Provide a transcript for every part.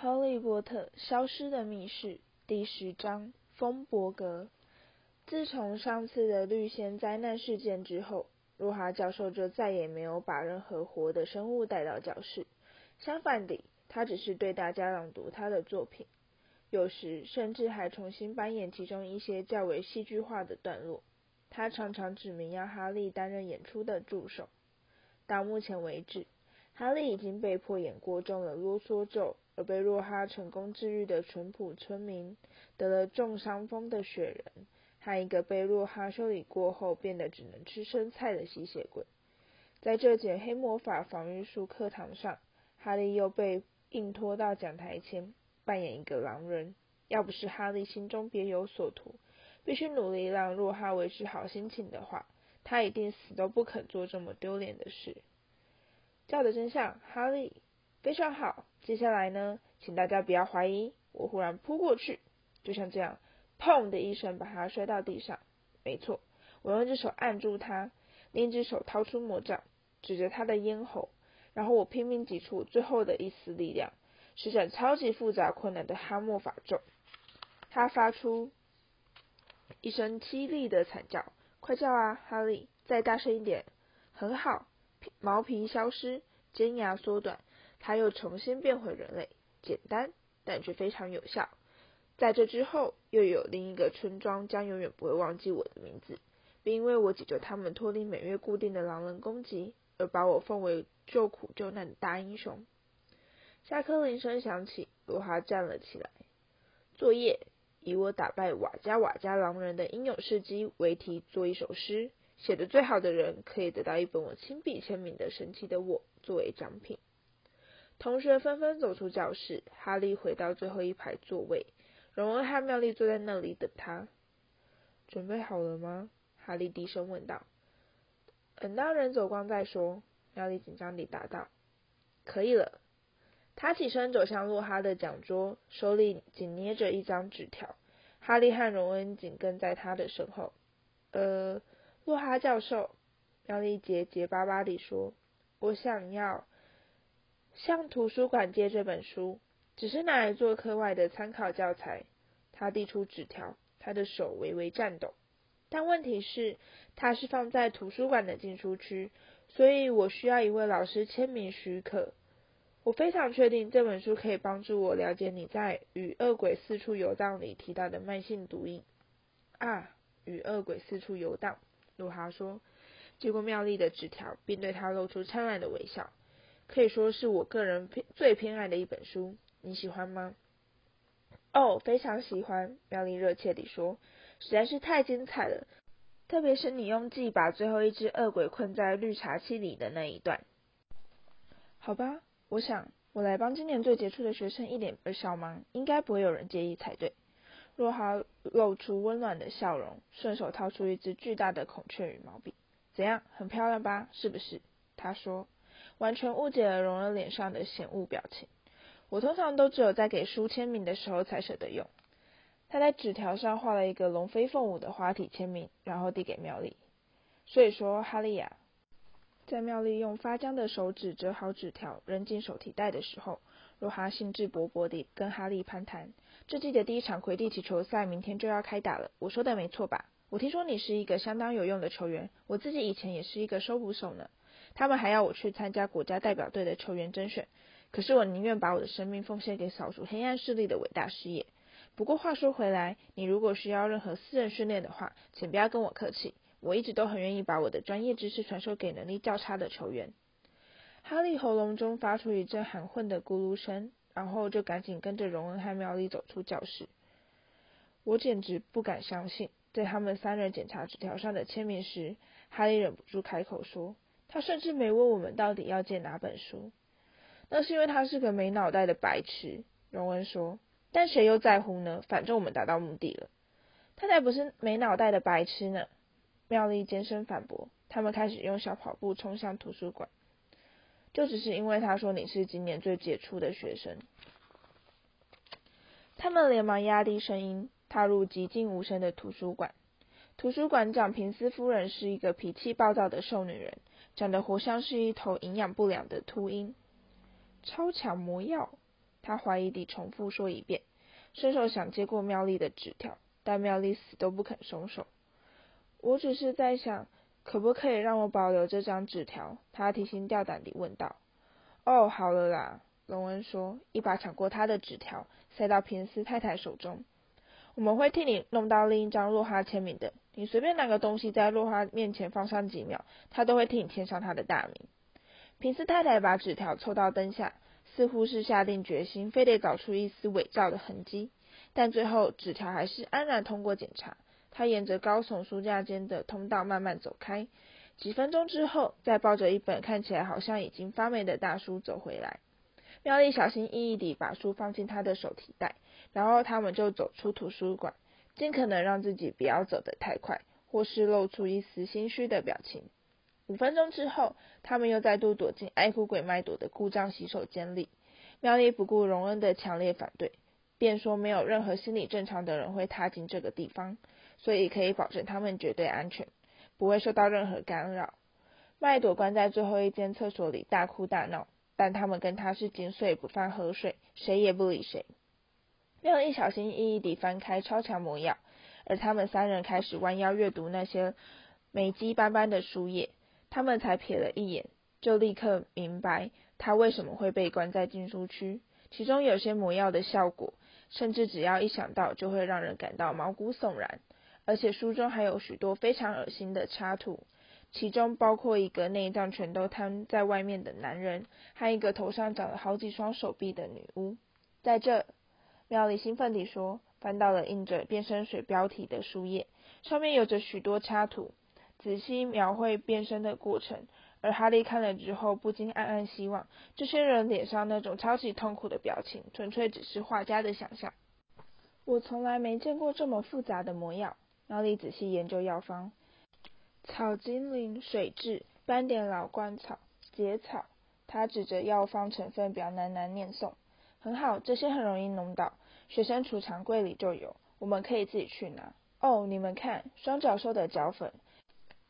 《哈利波特：消失的密室》第十章：风伯格。自从上次的绿仙灾难事件之后，洛哈教授就再也没有把任何活的生物带到教室。相反地，他只是对大家朗读他的作品，有时甚至还重新扮演其中一些较为戏剧化的段落。他常常指明要哈利担任演出的助手。到目前为止，哈利已经被迫演过中了啰嗦咒。被若哈成功治愈的淳朴村民，得了重伤风的雪人，和一个被若哈修理过后变得只能吃生菜的吸血鬼。在这节黑魔法防御术课堂上，哈利又被硬拖到讲台前扮演一个狼人。要不是哈利心中别有所图，必须努力让若哈维持好心情的话，他一定死都不肯做这么丢脸的事。叫的真像，哈利。非常好，接下来呢，请大家不要怀疑，我忽然扑过去，就像这样，砰的一声把他摔到地上。没错，我用一只手按住他，另一只手掏出魔杖，指着他的咽喉，然后我拼命挤出最后的一丝力量，施展超级复杂困难的哈莫法咒。他发出一声凄厉的惨叫，快叫啊，哈利，再大声一点。很好，毛皮消失，尖牙缩短。他又重新变回人类，简单但却非常有效。在这之后，又有另一个村庄将永远不会忘记我的名字，并因为我解救他们脱离每月固定的狼人攻击，而把我奉为救苦救难的大英雄。下课铃声响起，罗哈站了起来。作业：以我打败瓦加瓦加狼人的英勇事迹为题做一首诗，写的最好的人可以得到一本我亲笔签名的《神奇的我》作为奖品。同学纷纷走出教室，哈利回到最后一排座位，荣恩和妙丽坐在那里等他。准备好了吗？哈利低声问道。等到人走光再说。妙丽紧张地答道。可以了。他起身走向洛哈的讲桌，手里紧捏着一张纸条。哈利和荣恩紧跟在他的身后。呃，洛哈教授，妙丽结结巴巴地说：“我想要。”向图书馆借这本书，只是拿来做课外的参考教材。他递出纸条，他的手微微颤抖。但问题是，它是放在图书馆的禁书区，所以我需要一位老师签名许可。我非常确定这本书可以帮助我了解你在《与恶鬼四处游荡》里提到的慢性毒瘾。啊，与恶鬼四处游荡，鲁哈说，接过妙丽的纸条，并对他露出灿烂的微笑。可以说是我个人偏最偏爱的一本书，你喜欢吗？哦，非常喜欢，妙丽热切地说，实在是太精彩了，特别是你用计把最后一只恶鬼困在绿茶器里的那一段。好吧，我想我来帮今年最杰出的学生一点小忙，应该不会有人介意才对。若哈露出温暖的笑容，顺手掏出一支巨大的孔雀羽毛笔，怎样，很漂亮吧？是不是？他说。完全误解了荣恩脸上的嫌恶表情。我通常都只有在给书签名的时候才舍得用。他在纸条上画了一个龙飞凤舞的花体签名，然后递给妙丽。所以说，哈利亚，在妙丽用发僵的手指折好纸条，扔进手提袋的时候，若哈兴致勃勃地跟哈利攀谈。这季的第一场魁地奇球赛明天就要开打了，我说的没错吧？我听说你是一个相当有用的球员，我自己以前也是一个收捕手呢。他们还要我去参加国家代表队的球员甄选，可是我宁愿把我的生命奉献给扫除黑暗势力的伟大事业。不过话说回来，你如果需要任何私人训练的话，请不要跟我客气，我一直都很愿意把我的专业知识传授给能力较差的球员。哈利喉咙中发出一阵含混的咕噜声，然后就赶紧跟着荣恩和妙丽走出教室。我简直不敢相信，在他们三人检查纸条上的签名时，哈利忍不住开口说。他甚至没问我们到底要借哪本书，那是因为他是个没脑袋的白痴。荣恩说：“但谁又在乎呢？反正我们达到目的了。”他才不是没脑袋的白痴呢！妙丽尖声反驳。他们开始用小跑步冲向图书馆，就只是因为他说你是今年最杰出的学生。他们连忙压低声音，踏入寂静无声的图书馆。图书馆长平斯夫人是一个脾气暴躁的瘦女人。长得活像是一头营养不良的秃鹰。超强魔药，他怀疑地重复说一遍，伸手想接过妙丽的纸条，但妙丽死都不肯松手。我只是在想，可不可以让我保留这张纸条？他提心吊胆地问道。哦，好了啦，龙恩说，一把抢过他的纸条，塞到平斯太太手中。我们会替你弄到另一张洛哈签名的。你随便拿个东西在洛哈面前放上几秒，他都会替你签上他的大名。平斯太太把纸条凑到灯下，似乎是下定决心，非得找出一丝伪造的痕迹。但最后，纸条还是安然通过检查。他沿着高耸书架间的通道慢慢走开，几分钟之后，再抱着一本看起来好像已经发霉的大书走回来。妙丽小心翼翼地把书放进他的手提袋，然后他们就走出图书馆，尽可能让自己不要走得太快，或是露出一丝心虚的表情。五分钟之后，他们又再度躲进爱哭鬼麦朵的故障洗手间里。妙丽不顾荣恩的强烈反对，便说没有任何心理正常的人会踏进这个地方。所以可以保证他们绝对安全，不会受到任何干扰。麦朵关在最后一间厕所里大哭大闹，但他们跟他是井水不犯河水，谁也不理谁。妙丽小心翼翼地翻开超强魔药，而他们三人开始弯腰阅读那些霉迹斑斑的书页。他们才瞥了一眼，就立刻明白他为什么会被关在禁书区。其中有些魔药的效果，甚至只要一想到就会让人感到毛骨悚然。而且书中还有许多非常恶心的插图，其中包括一个内脏全都摊在外面的男人，和一个头上长了好几双手臂的女巫。在这，妙丽兴奋地说，翻到了印着变身水标题的书页，上面有着许多插图，仔细描绘变身的过程。而哈利看了之后，不禁暗暗希望，这些人脸上那种超级痛苦的表情，纯粹只是画家的想象。我从来没见过这么复杂的魔药。妙丽仔细研究药方：草精灵、水蛭、斑点老鹳草、结草。他指着药方成分表喃喃念诵：“很好，这些很容易弄到，学生储藏柜里就有，我们可以自己去拿。”哦，你们看，双脚兽的脚粉，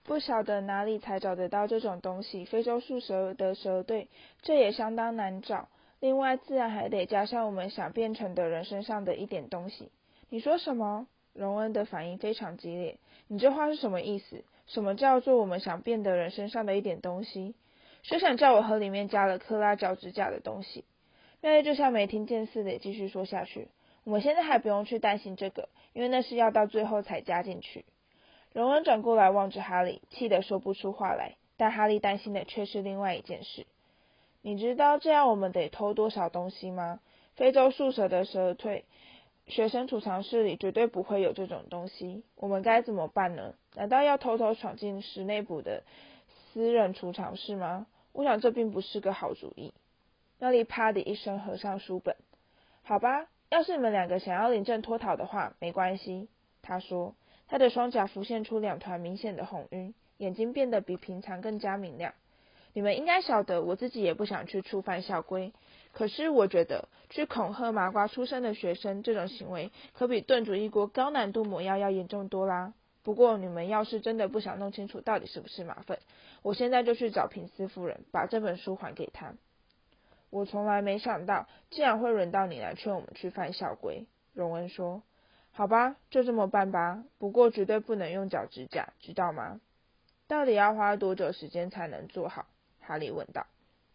不晓得哪里才找得到这种东西。非洲树蛇的蛇队，这也相当难找。另外，自然还得加上我们想变成的人身上的一点东西。你说什么？荣恩的反应非常激烈。你这话是什么意思？什么叫做我们想变的人身上的一点东西？谁想叫我和里面加了克拉脚趾甲的东西？妙丽就像没听见似的，继续说下去。我们现在还不用去担心这个，因为那是要到最后才加进去。荣恩转过来望着哈利，气得说不出话来。但哈利担心的却是另外一件事。你知道这样我们得偷多少东西吗？非洲树蛇的蛇蜕。学生储藏室里绝对不会有这种东西，我们该怎么办呢？难道要偷偷闯进室内部的私人储藏室吗？我想这并不是个好主意。妙丽啪的一声合上书本。好吧，要是你们两个想要临阵脱逃的话，没关系。他说，他的双颊浮现出两团明显的红晕，眼睛变得比平常更加明亮。你们应该晓得，我自己也不想去触犯校规。可是我觉得，去恐吓麻瓜出身的学生这种行为，可比炖煮一锅高难度抹药要严重多啦。不过你们要是真的不想弄清楚到底是不是马粪，我现在就去找平斯夫人，把这本书还给他。我从来没想到，竟然会轮到你来劝我们去犯校规。荣恩说：“好吧，就这么办吧。不过绝对不能用脚趾甲，知道吗？”到底要花多久时间才能做好？哈利问道。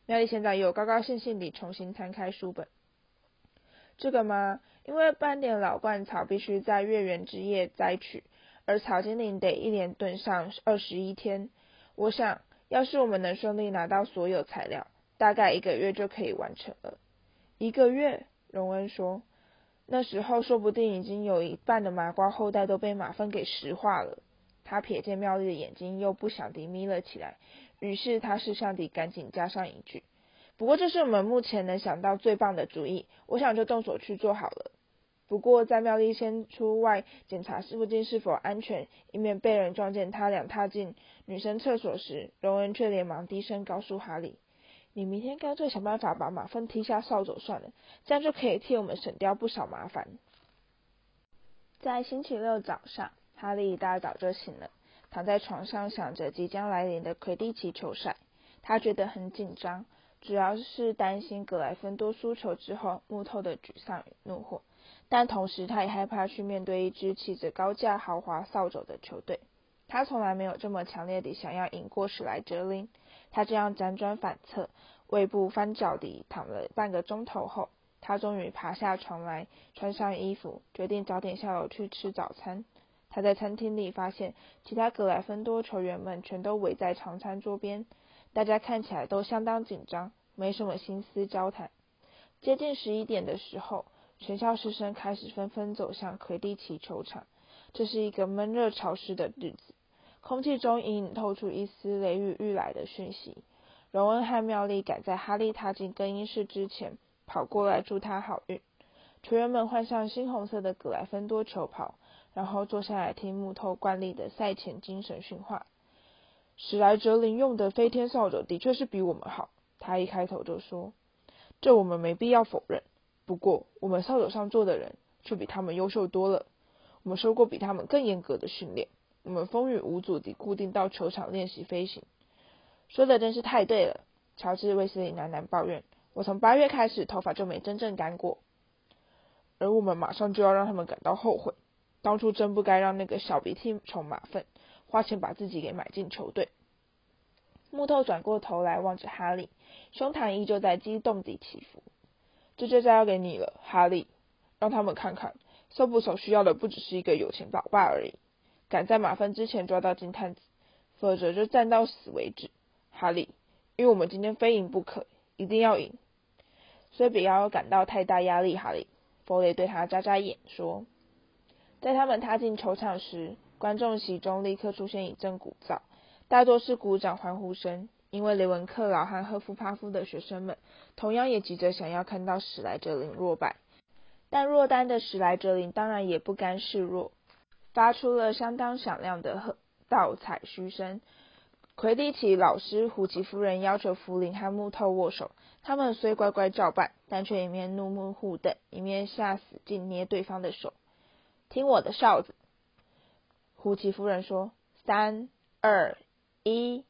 妙丽现在又高高兴兴地重新摊开书本。这个吗？因为斑点老鹳草必须在月圆之夜摘取，而草精灵得一连炖上二十一天。我想，要是我们能顺利拿到所有材料，大概一个月就可以完成了。一个月？荣恩说。那时候说不定已经有一半的麻瓜后代都被马粪给石化了。他瞥见妙丽的眼睛，又不想地眯了起来。于是他是上帝赶紧加上一句：“不过这是我们目前能想到最棒的主意，我想就动手去做好了。”不过在妙丽先出外检查附近是否安全，以免被人撞见他俩踏进女生厕所时，荣恩却连忙低声告诉哈利：“你明天干脆想办法把马粪踢下扫帚算了，这样就可以替我们省掉不少麻烦。”在星期六早上，哈利一大早就醒了。躺在床上想着即将来临的魁地奇球赛，他觉得很紧张，主要是担心格莱芬多输球之后木头的沮丧与怒火，但同时他也害怕去面对一支骑着高价豪华扫帚的球队。他从来没有这么强烈地想要赢过史莱哲林。他这样辗转反侧、胃部翻搅地躺了半个钟头后，他终于爬下床来，穿上衣服，决定早点下楼去吃早餐。他在餐厅里发现，其他格莱芬多球员们全都围在长餐桌边。大家看起来都相当紧张，没什么心思交谈。接近十一点的时候，全校师生开始纷纷走向魁地奇球场。这是一个闷热潮湿的日子，空气中隐隐透出一丝雷雨欲来的讯息。荣恩和妙丽赶在哈利踏进更衣室之前跑过来祝他好运。球员们换上猩红色的格莱芬多球袍，然后坐下来听木头惯例的赛前精神训话。史莱哲林用的飞天扫帚的确是比我们好，他一开头就说：“这我们没必要否认。不过，我们扫帚上坐的人却比他们优秀多了。我们受过比他们更严格的训练，我们风雨无阻地固定到球场练习飞行。”说的真是太对了，乔治·威斯理喃喃抱怨：“我从八月开始头发就没真正干过，而我们马上就要让他们感到后悔。当初真不该让那个小鼻涕虫马粪。”花钱把自己给买进球队。木头转过头来望着哈利，胸膛依旧在激动地起伏。这就交给你了，哈利，让他们看看，搜捕手需要的不只是一个有钱老爸而已。赶在马粪之前抓到金探子，否则就战到死为止，哈利。因为我们今天非赢不可，一定要赢。所以不要感到太大压力，哈利。弗雷对他眨眨眼说，在他们踏进球场时。观众席中立刻出现一阵鼓噪，大多是鼓掌欢呼声，因为雷文克劳和赫夫帕夫的学生们同样也急着想要看到史莱哲林落败。但弱单的史莱哲林当然也不甘示弱，发出了相当响亮的喝倒彩嘘声。魁地奇老师胡奇夫人要求福林和木头握手，他们虽乖乖照办，但却一面怒目互瞪，一面下死劲捏对方的手。听我的哨子！胡奇夫人说：“三、二、一！”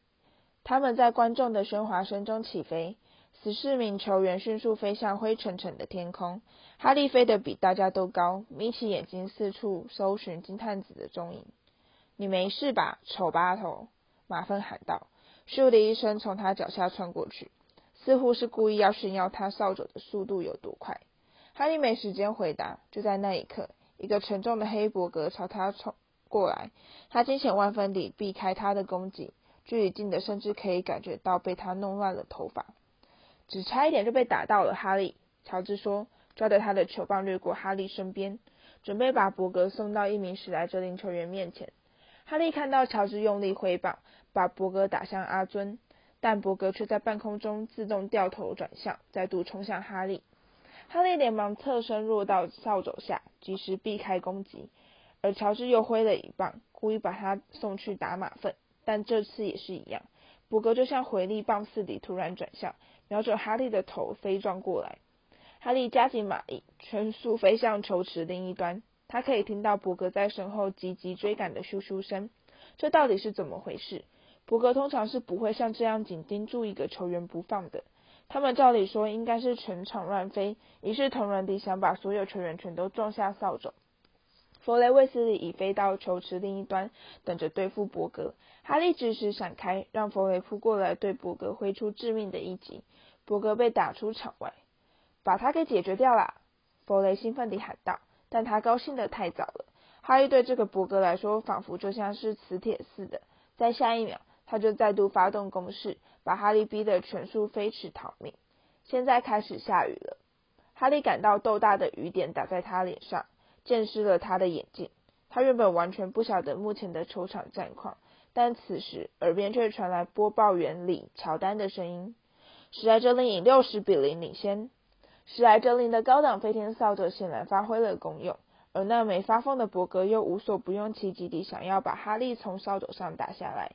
他们在观众的喧哗声中起飞。十四名球员迅速飞向灰沉沉的天空。哈利飞得比大家都高，眯起眼睛四处搜寻金探子的踪影。“你没事吧，丑八头？”马粪喊道。咻的一声从他脚下穿过去，似乎是故意要炫耀他扫帚的速度有多快。哈利没时间回答。就在那一刻，一个沉重的黑伯格朝他冲。过来，他惊险万分地避开他的攻击，距离近的甚至可以感觉到被他弄乱了头发，只差一点就被打到了。哈利，乔治说，抓着他的球棒掠过哈利身边，准备把伯格送到一名史莱哲林球员面前。哈利看到乔治用力挥棒，把伯格打向阿尊，但伯格却在半空中自动掉头转向，再度冲向哈利。哈利连忙侧身落到扫帚下，及时避开攻击。而乔治又挥了一棒，故意把他送去打马粪，但这次也是一样，伯格就像回力棒似的突然转向，瞄准哈利的头飞撞过来。哈利加紧马力，全速飞向球池另一端。他可以听到伯格在身后急急追赶的咻咻声。这到底是怎么回事？伯格通常是不会像这样紧盯住一个球员不放的。他们照理说应该是全场乱飞，一视同仁地想把所有球员全都撞下扫帚。弗雷卫斯理已飞到球池另一端，等着对付伯格。哈利及时闪开，让弗雷扑过来，对伯格挥出致命的一击。伯格被打出场外，把他给解决掉了！弗雷兴奋地喊道。但他高兴得太早了。哈利对这个伯格来说，仿佛就像是磁铁似的。在下一秒，他就再度发动攻势，把哈利逼得全速飞驰逃命。现在开始下雨了。哈利感到豆大的雨点打在他脸上。溅湿了他的眼镜。他原本完全不晓得目前的球场战况，但此时耳边却传来播报员里乔丹的声音：“史莱哲林以六十比零领先。”史莱哲林的高档飞天扫帚显然发挥了功用，而那没发疯的伯格又无所不用其极地想要把哈利从扫帚上打下来。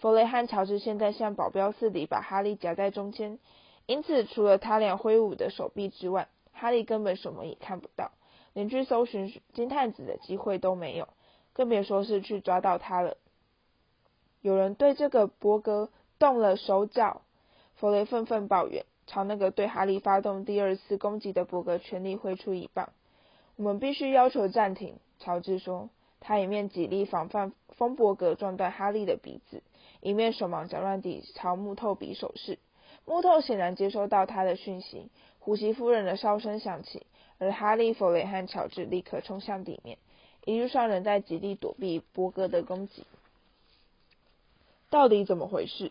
弗雷和乔治现在像保镖似的把哈利夹在中间，因此除了他俩挥舞的手臂之外，哈利根本什么也看不到。连去搜寻金探子的机会都没有，更别说是去抓到他了。有人对这个伯格动了手脚，弗雷愤愤抱怨。朝那个对哈利发动第二次攻击的伯格全力挥出一棒。我们必须要求暂停，乔治说。他一面极力防范风伯格撞断哈利的鼻子，一面手忙脚乱地朝木头比手势。木头显然接收到他的讯息，呼吸夫人的哨声响起，而哈利、弗雷和乔治立刻冲向地面，一路上仍在极力躲避伯格的攻击。到底怎么回事？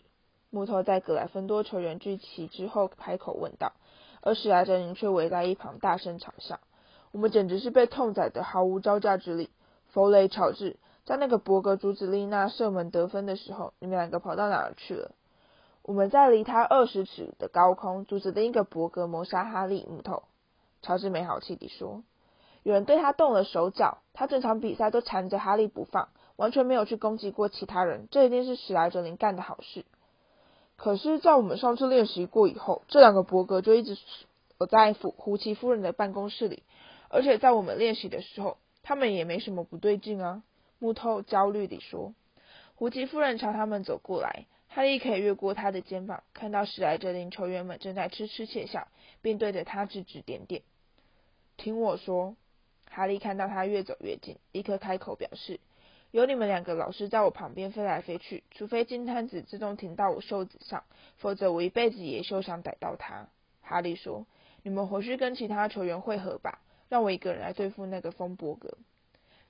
木头在格莱芬多球员聚齐之后开口问道，而史莱哲林却围在一旁大声嘲笑：“我们简直是被痛宰的毫无招架之力！”弗雷、乔治，在那个伯格阻止丽娜射门得分的时候，你们两个跑到哪儿去了？我们在离他二十尺的高空阻止另一个伯格谋杀哈利。木头，乔治没好气地说：“有人对他动了手脚，他整场比赛都缠着哈利不放。”完全没有去攻击过其他人，这一定是史莱哲林干的好事。可是，在我们上次练习过以后，这两个伯格就一直我在胡胡奇夫人的办公室里，而且在我们练习的时候，他们也没什么不对劲啊。木头焦虑地说。胡奇夫人朝他们走过来，哈利可以越过他的肩膀，看到史莱哲林球员们正在痴痴窃笑，并对着他指指点点。听我说，哈利看到他越走越近，立刻开口表示。有你们两个老师在我旁边飞来飞去，除非金摊子自动停到我袖子上，否则我一辈子也休想逮到他。哈利说：“你们回去跟其他球员会合吧，让我一个人来对付那个风伯格。”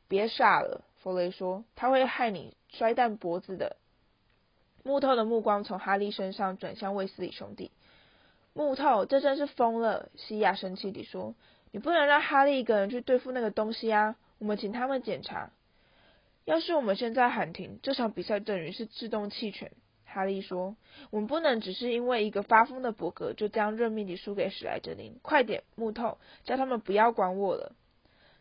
别傻了，弗雷说：“他会害你摔断脖子的。”木头的目光从哈利身上转向卫斯理兄弟。木头，这真是疯了！西亚生气地说：“你不能让哈利一个人去对付那个东西啊！我们请他们检查。”要是我们现在喊停，这场比赛等于是自动弃权。哈利说：“我们不能只是因为一个发疯的伯格就这样认命你输给史莱哲林。快点，木头，叫他们不要管我了。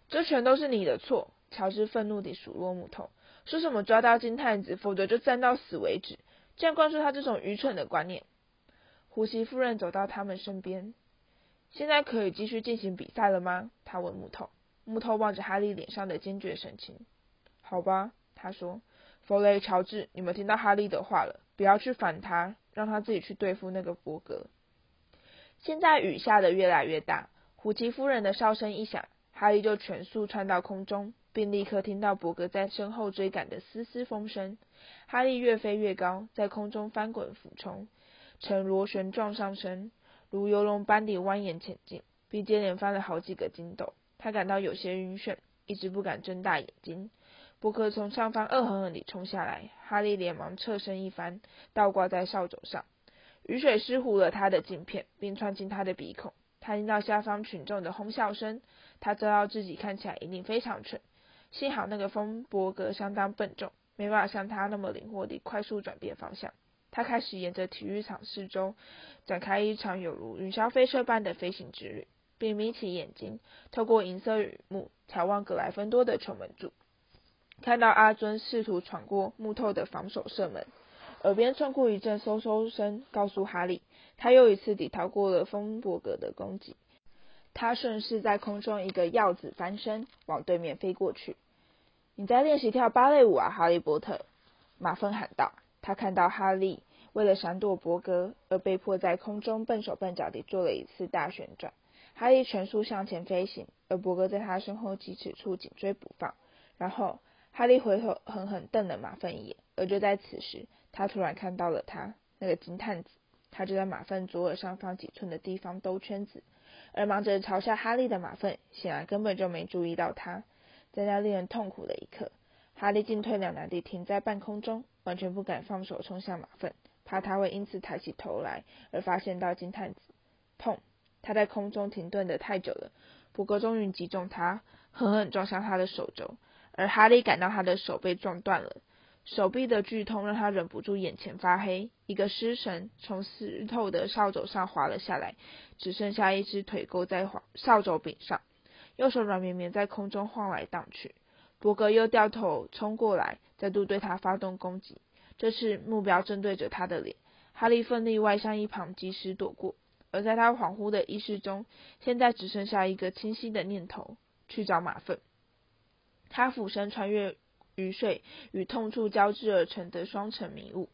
这全都是你的错。”乔治愤怒地数落木头，说什么抓到金探子，否则就战到死为止。这样灌输他这种愚蠢的观念。胡西夫人走到他们身边：“现在可以继续进行比赛了吗？”他问木头。木头望着哈利脸上的坚决神情。好吧，他说：“弗雷、乔治，你们听到哈利的话了，不要去烦他，让他自己去对付那个伯格。”现在雨下的越来越大，胡奇夫人的哨声一响，哈利就全速窜到空中，并立刻听到伯格在身后追赶的嘶嘶风声。哈利越飞越高，在空中翻滚俯冲，呈螺旋状上升，如游龙般地蜿蜒前进，并接连翻了好几个筋斗。他感到有些晕眩，一直不敢睁大眼睛。伯克从上方恶狠狠地冲下来，哈利连忙侧身一翻，倒挂在扫帚上。雨水湿糊了他的镜片，并窜进他的鼻孔。他听到下方群众的哄笑声，他知道自己看起来一定非常蠢。幸好那个风伯格相当笨重，没办法像他那么灵活地快速转变方向。他开始沿着体育场四周展开一场有如云霄飞车般的飞行之旅，并眯起眼睛，透过银色雨幕眺望格莱芬多的球门柱。看到阿尊试图闯过木头的防守射门，耳边穿过一阵嗖嗖声，告诉哈利，他又一次地逃过了风伯格的攻击。他顺势在空中一个鹞子翻身，往对面飞过去。你在练习跳芭蕾舞啊，哈利波特？马粪喊道。他看到哈利为了闪躲伯格而被迫在空中笨手笨脚地做了一次大旋转。哈利全速向前飞行，而伯格在他身后几尺处紧追不放，然后。哈利回头狠狠瞪了马粪一眼，而就在此时，他突然看到了他那个金探子，他就在马粪左耳上方几寸的地方兜圈子，而忙着嘲笑哈利的马粪显然根本就没注意到他。在那令人痛苦的一刻，哈利进退两难地停在半空中，完全不敢放手冲向马粪，怕他会因此抬起头来而发现到金探子。砰！他在空中停顿的太久了，伯格终于击中他，狠狠撞向他的手肘。而哈利感到他的手被撞断了，手臂的剧痛让他忍不住眼前发黑。一个失神从湿透的扫帚上滑了下来，只剩下一只腿勾在扫帚柄上，右手软绵绵在空中晃来荡去。伯格又掉头冲过来，再度对他发动攻击，这次目标正对着他的脸。哈利奋力外向一旁，及时躲过。而在他恍惚的意识中，现在只剩下一个清晰的念头：去找马粪。他俯身穿越雨水与痛处交织而成的双层迷雾，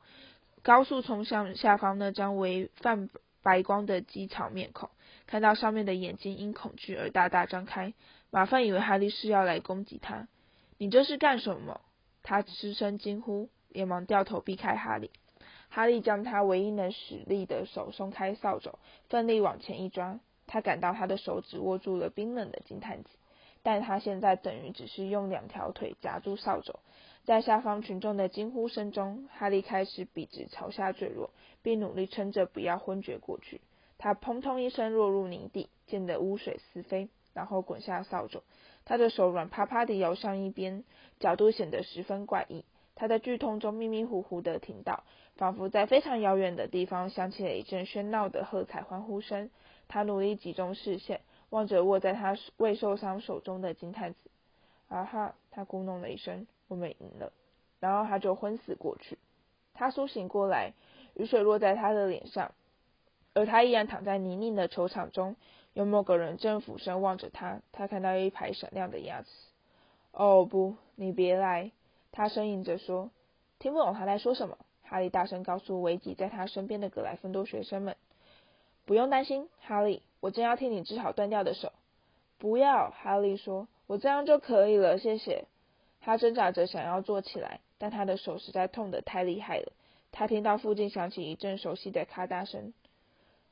高速冲向下方那张为泛白光的鸡草面孔，看到上面的眼睛因恐惧而大大张开。马粪以为哈利是要来攻击他。你这是干什么？他失声惊呼，连忙掉头避开哈利。哈利将他唯一能使力的手松开扫帚，奋力往前一抓。他感到他的手指握住了冰冷的金探子，但他现在等于只是用两条腿夹住扫帚。在下方群众的惊呼声中，哈利开始笔直朝下坠落，并努力撑着不要昏厥过去。他砰通一声落入泥地，溅得污水四飞，然后滚下扫帚。他的手软趴趴地摇向一边，角度显得十分怪异。他在剧痛中迷迷糊糊地听到，仿佛在非常遥远的地方响起了一阵喧闹的喝彩欢呼声。他努力集中视线，望着握在他未受伤手中的金探子。啊哈！他咕哝了一声。我们赢了，然后他就昏死过去。他苏醒过来，雨水落在他的脸上，而他依然躺在泥泞的球场中。有某个人正俯身望着他，他看到一排闪亮的牙齿。哦不，你别来！他呻吟着说。听不懂他在说什么。哈利大声告诉围挤在他身边的格莱芬多学生们：“不用担心，哈利，我正要替你治好断掉的手。”不要，哈利说：“我这样就可以了，谢谢。”他挣扎着想要坐起来，但他的手实在痛得太厉害了。他听到附近响起一阵熟悉的咔嗒声。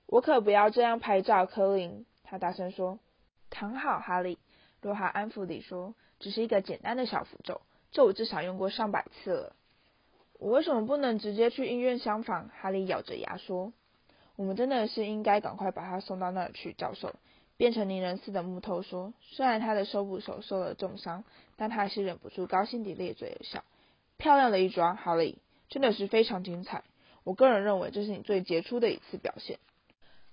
我可不要这样拍照，柯林。他大声说。躺好，哈利。罗哈安抚地说。只是一个简单的小符咒，这我至少用过上百次了。我为什么不能直接去医院厢房？哈利咬着牙说。我们真的是应该赶快把他送到那儿去，教授。变成泥人似的木头说：“虽然他的手部手受了重伤，但他还是忍不住高兴地咧嘴而笑。漂亮的一抓，哈利，真的是非常精彩。我个人认为这是你最杰出的一次表现。”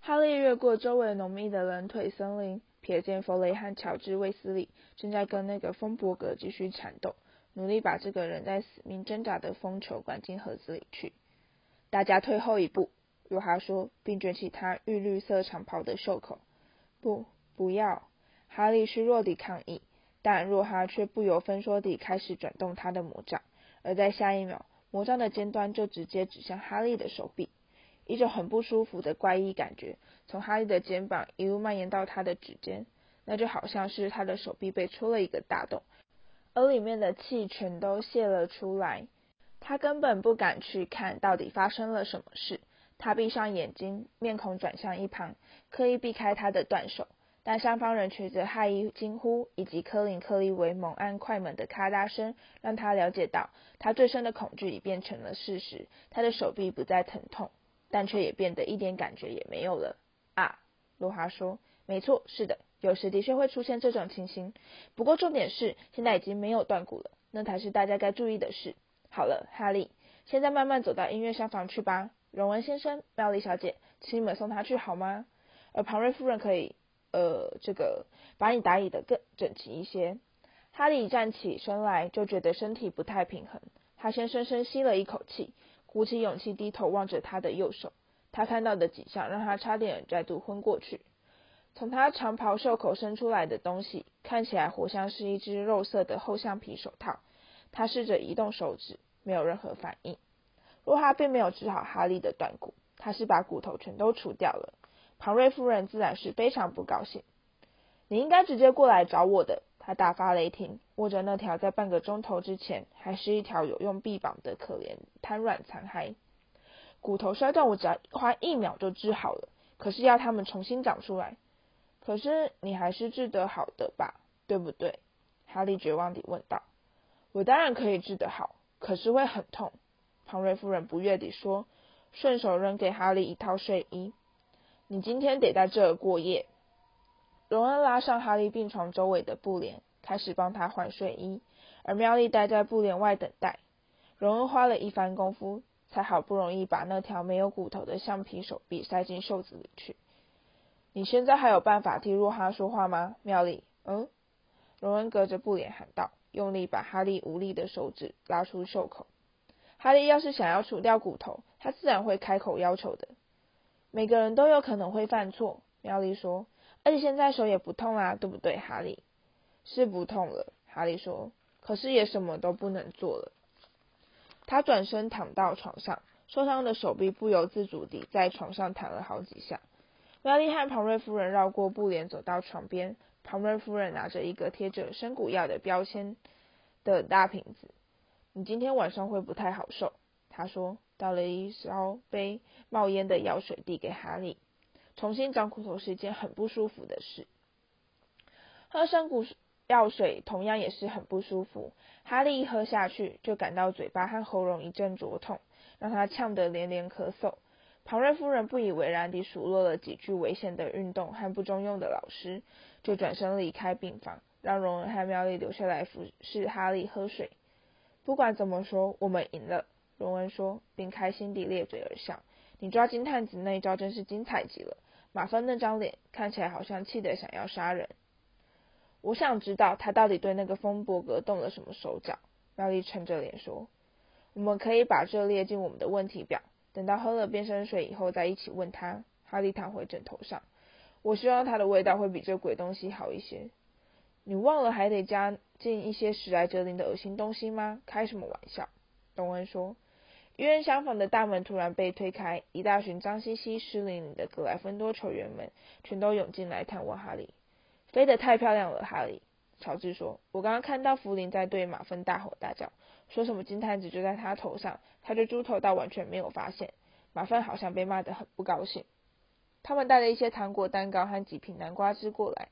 哈利越过周围浓密的冷腿森林，瞥见弗雷和乔治·卫斯理正在跟那个风伯格继续缠斗，努力把这个人在死命挣扎的风球灌进盒子里去。大家退后一步，若哈说，并卷起他玉绿色长袍的袖口。不，不要！哈利虚弱地抗议，但若哈却不由分说地开始转动他的魔杖，而在下一秒，魔杖的尖端就直接指向哈利的手臂。一种很不舒服的怪异感觉从哈利的肩膀一路蔓延到他的指尖，那就好像是他的手臂被戳了一个大洞，而里面的气全都泄了出来。他根本不敢去看到底发生了什么事。他闭上眼睛，面孔转向一旁，刻意避开他的断手，但上方人随着骇异惊呼以及科林克利维猛按快门的咔嗒声，让他了解到他最深的恐惧已变成了事实。他的手臂不再疼痛，但却也变得一点感觉也没有了。啊，罗华说：“没错，是的，有时的确会出现这种情形。不过重点是，现在已经没有断骨了，那才是大家该注意的事。好了，哈利，现在慢慢走到音乐厢房去吧。”荣文先生，妙丽小姐，请你们送他去好吗？而庞瑞夫人可以，呃，这个把你打理得更整齐一些。哈利站起身来，就觉得身体不太平衡。他先深深吸了一口气，鼓起勇气低头望着他的右手。他看到的景象让他差点再度昏过去。从他长袍袖口伸出来的东西，看起来活像是一只肉色的厚橡皮手套。他试着移动手指，没有任何反应。若哈并没有治好哈利的断骨，他是把骨头全都除掉了。庞瑞夫人自然是非常不高兴。你应该直接过来找我的。他大发雷霆，握着那条在半个钟头之前还是一条有用臂膀的可怜瘫软残骸。骨头摔断，我只要花一秒就治好了。可是要他们重新长出来，可是你还是治得好的吧？对不对？哈利绝望地问道。我当然可以治得好，可是会很痛。庞瑞夫人不悦地说，顺手扔给哈利一套睡衣。你今天得在这儿过夜。荣恩拉上哈利病床周围的布帘，开始帮他换睡衣，而妙丽待在布帘外等待。荣恩花了一番功夫，才好不容易把那条没有骨头的橡皮手臂塞进袖子里去。你现在还有办法替若哈说话吗，妙丽？嗯？荣恩隔着布帘喊道，用力把哈利无力的手指拉出袖口。哈利要是想要除掉骨头，他自然会开口要求的。每个人都有可能会犯错，妙丽说。而且现在手也不痛啊，对不对，哈利？是不痛了，哈利说。可是也什么都不能做了。他转身躺到床上，受伤的手臂不由自主地在床上弹了好几下。苗丽和庞瑞夫人绕过布帘，走到床边。庞瑞夫人拿着一个贴着生骨药的标签的大瓶子。你今天晚上会不太好受，他说，倒了一烧杯冒烟的药水递给哈利。重新长骨头是一件很不舒服的事。喝生骨药水同样也是很不舒服。哈利一喝下去，就感到嘴巴和喉咙一阵灼痛，让他呛得连连咳嗽。庞瑞夫人不以为然地数落了几句危险的运动和不中用的老师，就转身离开病房，让荣恩和妙丽留下来服侍哈利喝水。不管怎么说，我们赢了，荣恩说，并开心地咧嘴而笑。你抓金探子那一招真是精彩极了。马芬那张脸看起来好像气得想要杀人。我想知道他到底对那个风伯格动了什么手脚。妙丽沉着脸说：“我们可以把这列进我们的问题表，等到喝了变身水以后再一起问他。”哈利躺回枕头上。我希望它的味道会比这鬼东西好一些。你忘了还得加进一些史莱哲林的恶心东西吗？开什么玩笑？东恩说。医院厢房的大门突然被推开，一大群脏兮兮、湿淋淋的格莱芬多球员们全都涌进来探望哈利。飞得太漂亮了，哈利。乔治说：“我刚刚看到福林在对马芬大吼大叫，说什么金探子就在他头上，他对猪头倒完全没有发现。马芬好像被骂得很不高兴。”他们带了一些糖果、蛋糕和几瓶南瓜汁过来，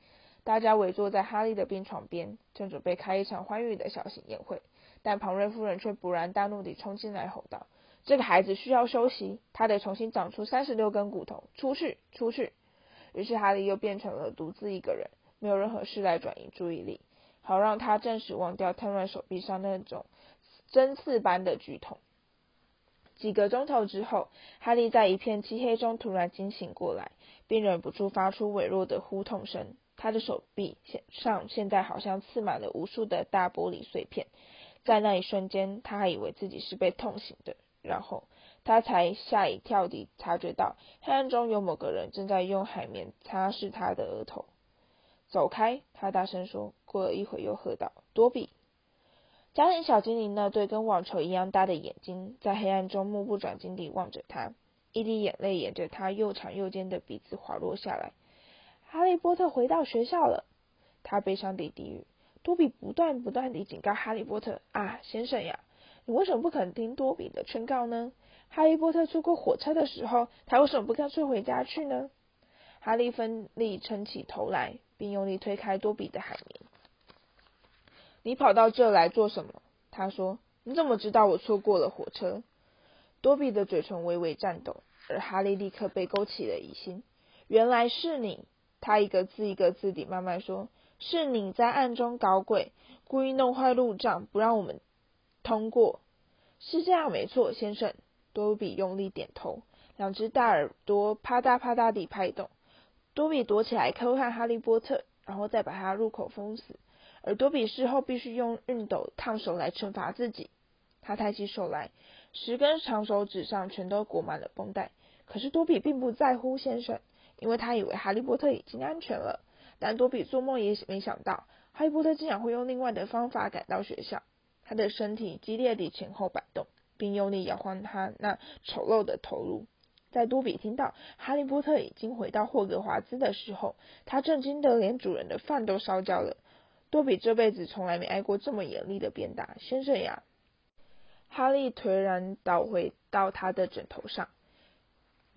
大家围坐在哈利的病床边，正准备开一场欢愉的小型宴会。但庞瑞夫人却勃然大怒地冲进来吼道。这个孩子需要休息，他得重新长出三十六根骨头。出去，出去！于是哈利又变成了独自一个人，没有任何事来转移注意力，好让他暂时忘掉瘫软手臂上那种针刺般的剧痛。几个钟头之后，哈利在一片漆黑中突然惊醒过来，并忍不住发出微弱的呼痛声。他的手臂上现在好像刺满了无数的大玻璃碎片，在那一瞬间，他还以为自己是被痛醒的。然后他才吓一跳地察觉到黑暗中有某个人正在用海绵擦拭他的额头。走开！他大声说。过了一会又喝道：“多比！”家庭小精灵那对跟网球一样大的眼睛在黑暗中目不转睛地望着他，一滴眼泪沿着他又长又尖的鼻子滑落下来。哈利波特回到学校了，他悲伤地低语。多比不断不断地警告哈利波特：“啊，先生呀！”你为什么不肯听多比的劝告呢？哈利波特错过火车的时候，他为什么不干脆回家去呢？哈利奋力撑起头来，并用力推开多比的海绵。你跑到这来做什么？他说。你怎么知道我错过了火车？多比的嘴唇微微颤抖，而哈利立刻被勾起了疑心。原来是你！他一个字一个字地慢慢说：“是你在暗中搞鬼，故意弄坏路障，不让我们。”通过是这样没错，先生。多比用力点头，两只大耳朵啪嗒啪嗒地拍动。多比躲起来偷看哈利波特，然后再把他入口封死。而多比事后必须用熨斗烫手来惩罚自己。他抬起手来，十根长手指上全都裹满了绷带。可是多比并不在乎，先生，因为他以为哈利波特已经安全了。但多比做梦也没想到，哈利波特竟然会用另外的方法赶到学校。他的身体激烈地前后摆动，并用力摇晃他那丑陋的头颅。在多比听到哈利波特已经回到霍格华兹的时候，他震惊得连主人的饭都烧焦了。多比这辈子从来没挨过这么严厉的鞭打，先生呀！哈利颓然倒回到他的枕头上。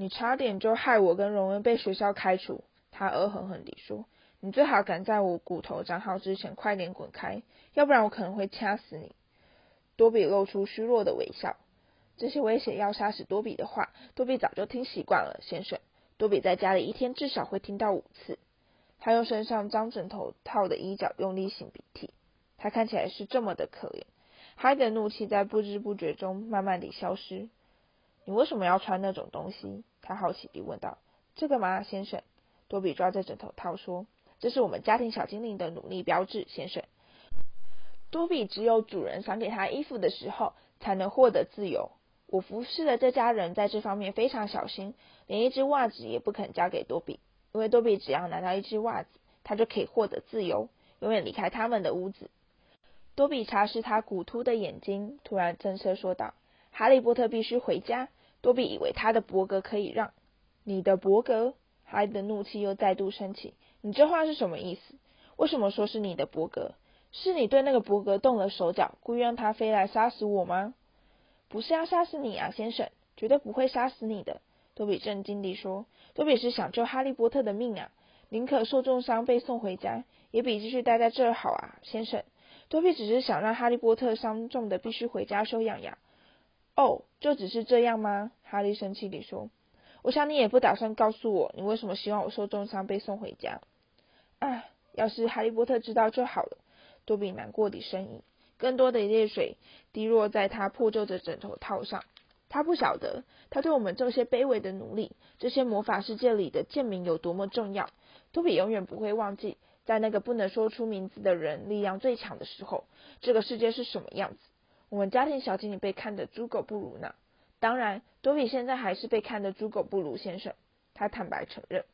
你差点就害我跟荣恩被学校开除，他恶狠狠地说。你最好赶在我骨头长好之前快点滚开，要不然我可能会掐死你。多比露出虚弱的微笑。这些威胁要杀死多比的话，多比早就听习惯了，先生。多比在家里一天至少会听到五次。他用身上脏枕头套的衣角用力擤鼻涕。他看起来是这么的可怜。哈利的怒气在不知不觉中慢慢地消失。你为什么要穿那种东西？他好奇地问道。这个吗，先生？多比抓着枕头套说。这是我们家庭小精灵的努力标志，先生。多比只有主人赏给他衣服的时候，才能获得自由。我服侍的这家人在这方面非常小心，连一只袜子也不肯交给多比，因为多比只要拿到一只袜子，他就可以获得自由，永远离开他们的屋子。多比擦拭他骨突的眼睛，突然正色说道：“哈利波特必须回家，多比以为他的伯格可以让。你的伯格？哈利的怒气又再度升起。你这话是什么意思？为什么说是你的伯格？是你对那个伯格动了手脚，故意让他飞来杀死我吗？不是要杀死你啊，先生，绝对不会杀死你的。多比震惊地说：“多比是想救哈利波特的命啊，宁可受重伤被送回家，也比继续待在这儿好啊，先生。多比只是想让哈利波特伤重的必须回家休养呀。”哦，就只是这样吗？哈利生气地说：“我想你也不打算告诉我，你为什么希望我受重伤被送回家。”啊，要是哈利波特知道就好了。多比难过地呻吟，更多的泪水滴落在他破旧的枕头套上。他不晓得，他对我们这些卑微的奴隶，这些魔法世界里的贱民有多么重要。多比永远不会忘记，在那个不能说出名字的人力量最强的时候，这个世界是什么样子。我们家庭小精灵被看得猪狗不如呢。当然，多比现在还是被看得猪狗不如先生。他坦白承认，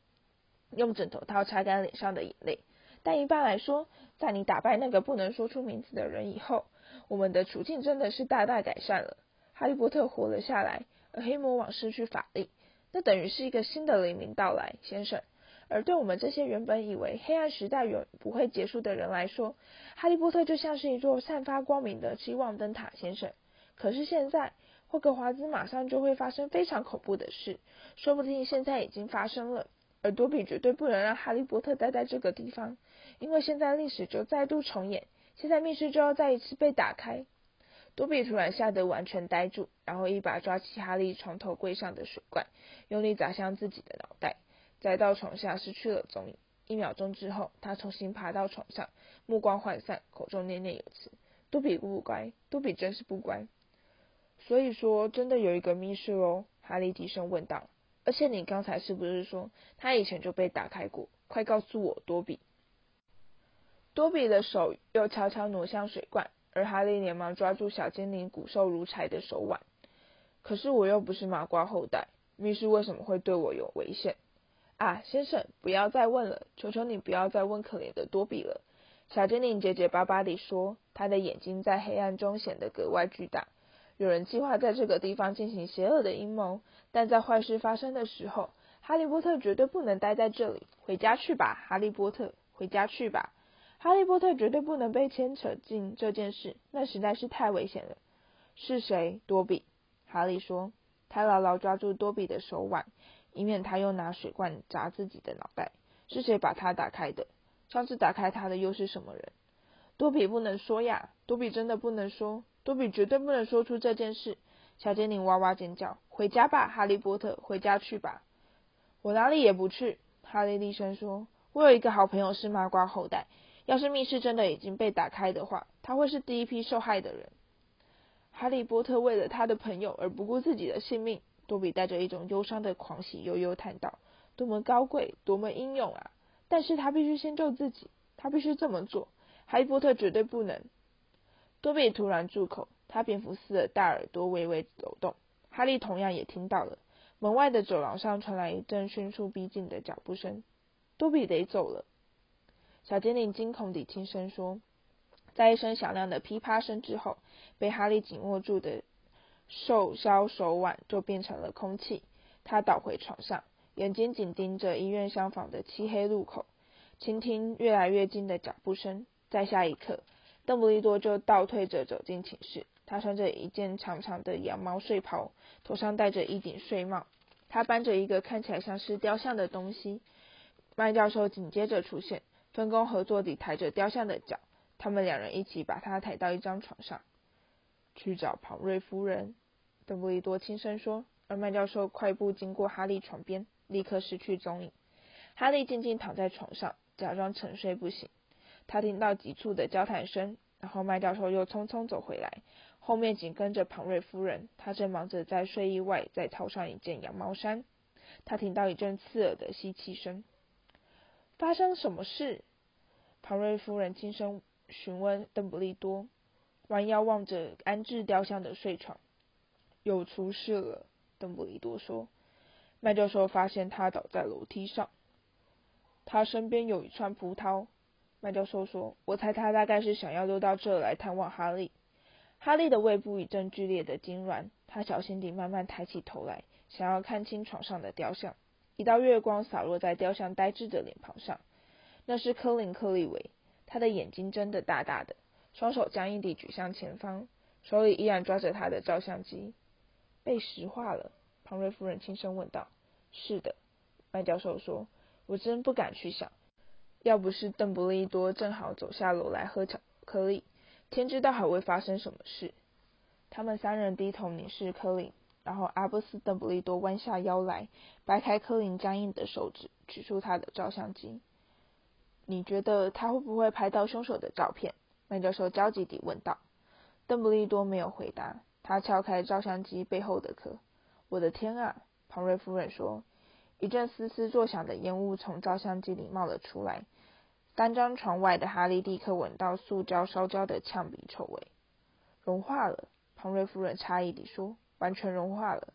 用枕头套擦干脸上的眼泪。但一般来说，在你打败那个不能说出名字的人以后，我们的处境真的是大大改善了。哈利波特活了下来，而黑魔王失去法力，那等于是一个新的黎明到来，先生。而对我们这些原本以为黑暗时代永不会结束的人来说，哈利波特就像是一座散发光明的希望灯塔，先生。可是现在，霍格华兹马上就会发生非常恐怖的事，说不定现在已经发生了。而多比绝对不能让哈利波特待在这个地方，因为现在历史就再度重演，现在密室就要再一次被打开。多比突然吓得完全呆住，然后一把抓起哈利床头柜上的水罐，用力砸向自己的脑袋，再到床下失去了踪影。一秒钟之后，他重新爬到床上，目光涣散，口中念念有词：“多比不乖，多比真是不乖。”所以说，真的有一个密室哦？哈利低声问道。而且你刚才是不是说他以前就被打开过？快告诉我，多比。多比的手又悄悄挪向水罐。而哈利连忙抓住小精灵骨瘦如柴的手腕。可是我又不是麻瓜后代，密室为什么会对我有危险？啊，先生，不要再问了，求求你不要再问可怜的多比了。小精灵结结巴巴地说，他的眼睛在黑暗中显得格外巨大。有人计划在这个地方进行邪恶的阴谋，但在坏事发生的时候，哈利波特绝对不能待在这里。回家去吧，哈利波特，回家去吧。哈利波特绝对不能被牵扯进这件事，那实在是太危险了。是谁？多比。哈利说。他牢牢抓住多比的手腕，以免他又拿水罐砸自己的脑袋。是谁把他打开的？上次打开他的又是什么人？多比不能说呀！多比真的不能说。多比绝对不能说出这件事。小精灵哇哇尖叫。回家吧，哈利波特，回家去吧。我哪里也不去。哈利厉声说。我有一个好朋友是麻瓜后代。要是密室真的已经被打开的话，他会是第一批受害的人。哈利波特为了他的朋友而不顾自己的性命，多比带着一种忧伤的狂喜悠悠叹道：“多么高贵，多么英勇啊！但是他必须先救自己，他必须这么做。哈利波特绝对不能。”多比突然住口，他蝙蝠似的大耳朵微微抖动。哈利同样也听到了，门外的走廊上传来一阵迅速逼近的脚步声。多比得走了。小精灵惊恐地轻声说：“在一声响亮的噼啪声之后，被哈利紧握住的瘦削手腕就变成了空气。他倒回床上，眼睛紧盯着医院厢房的漆黑路口，倾听越来越近的脚步声。在下一刻，邓布利多就倒退着走进寝室。他穿着一件长长的羊毛睡袍，头上戴着一顶睡帽。他搬着一个看起来像是雕像的东西。麦教授紧接着出现。”分工合作地抬着雕像的脚，他们两人一起把他抬到一张床上，去找庞瑞夫人。邓布利多轻声说，而麦教授快步经过哈利床边，立刻失去踪影。哈利静静躺在床上，假装沉睡不醒。他听到急促的交谈声，然后麦教授又匆匆走回来，后面紧跟着庞瑞夫人。她正忙着在睡衣外再套上一件羊毛衫。他听到一阵刺耳的吸气声。发生什么事？庞瑞夫人轻声询问邓布利多，弯腰望着安置雕像的睡床。又出事了，邓布利多说。麦教授发现他倒在楼梯上，他身边有一串葡萄。麦教授说：“我猜他大概是想要溜到这来探望哈利。”哈利的胃部一阵剧烈的痉挛，他小心地慢慢抬起头来，想要看清床上的雕像。一道月光洒落在雕像呆滞的脸庞上，那是科林·克利维。他的眼睛睁得大大的，双手僵硬地举向前方，手里依然抓着他的照相机。被石化了，庞瑞夫人轻声问道。“是的。”麦教授说，“我真不敢去想，要不是邓布利多正好走下楼来喝巧克力，天知道还会发生什么事。”他们三人低头凝视科林。然后阿布斯·邓布利多弯下腰来，掰开科林僵硬的手指，取出他的照相机。你觉得他会不会拍到凶手的照片？麦教授焦急地问道。邓布利多没有回答，他撬开照相机背后的壳。我的天啊！庞瑞夫人说。一阵嘶嘶作响的烟雾从照相机里冒了出来。三张床外的哈利立刻闻到塑胶烧焦的呛鼻臭味。融化了，庞瑞夫人诧异地说。完全融化了，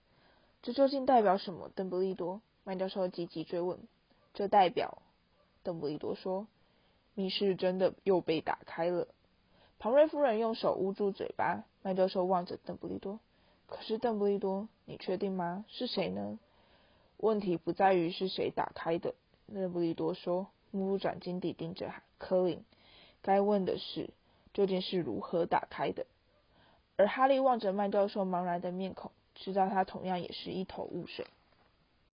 这究竟代表什么？邓布利多，麦教授急急追问。这代表，邓布利多说，密室真的又被打开了。庞瑞夫人用手捂住嘴巴。麦教授望着邓布利多。可是邓布利多，你确定吗？是谁呢？问题不在于是谁打开的，邓布利多说，目不转睛地盯着科林。该问的是，究竟是如何打开的？而哈利望着麦教授茫然的面孔，知道他同样也是一头雾水。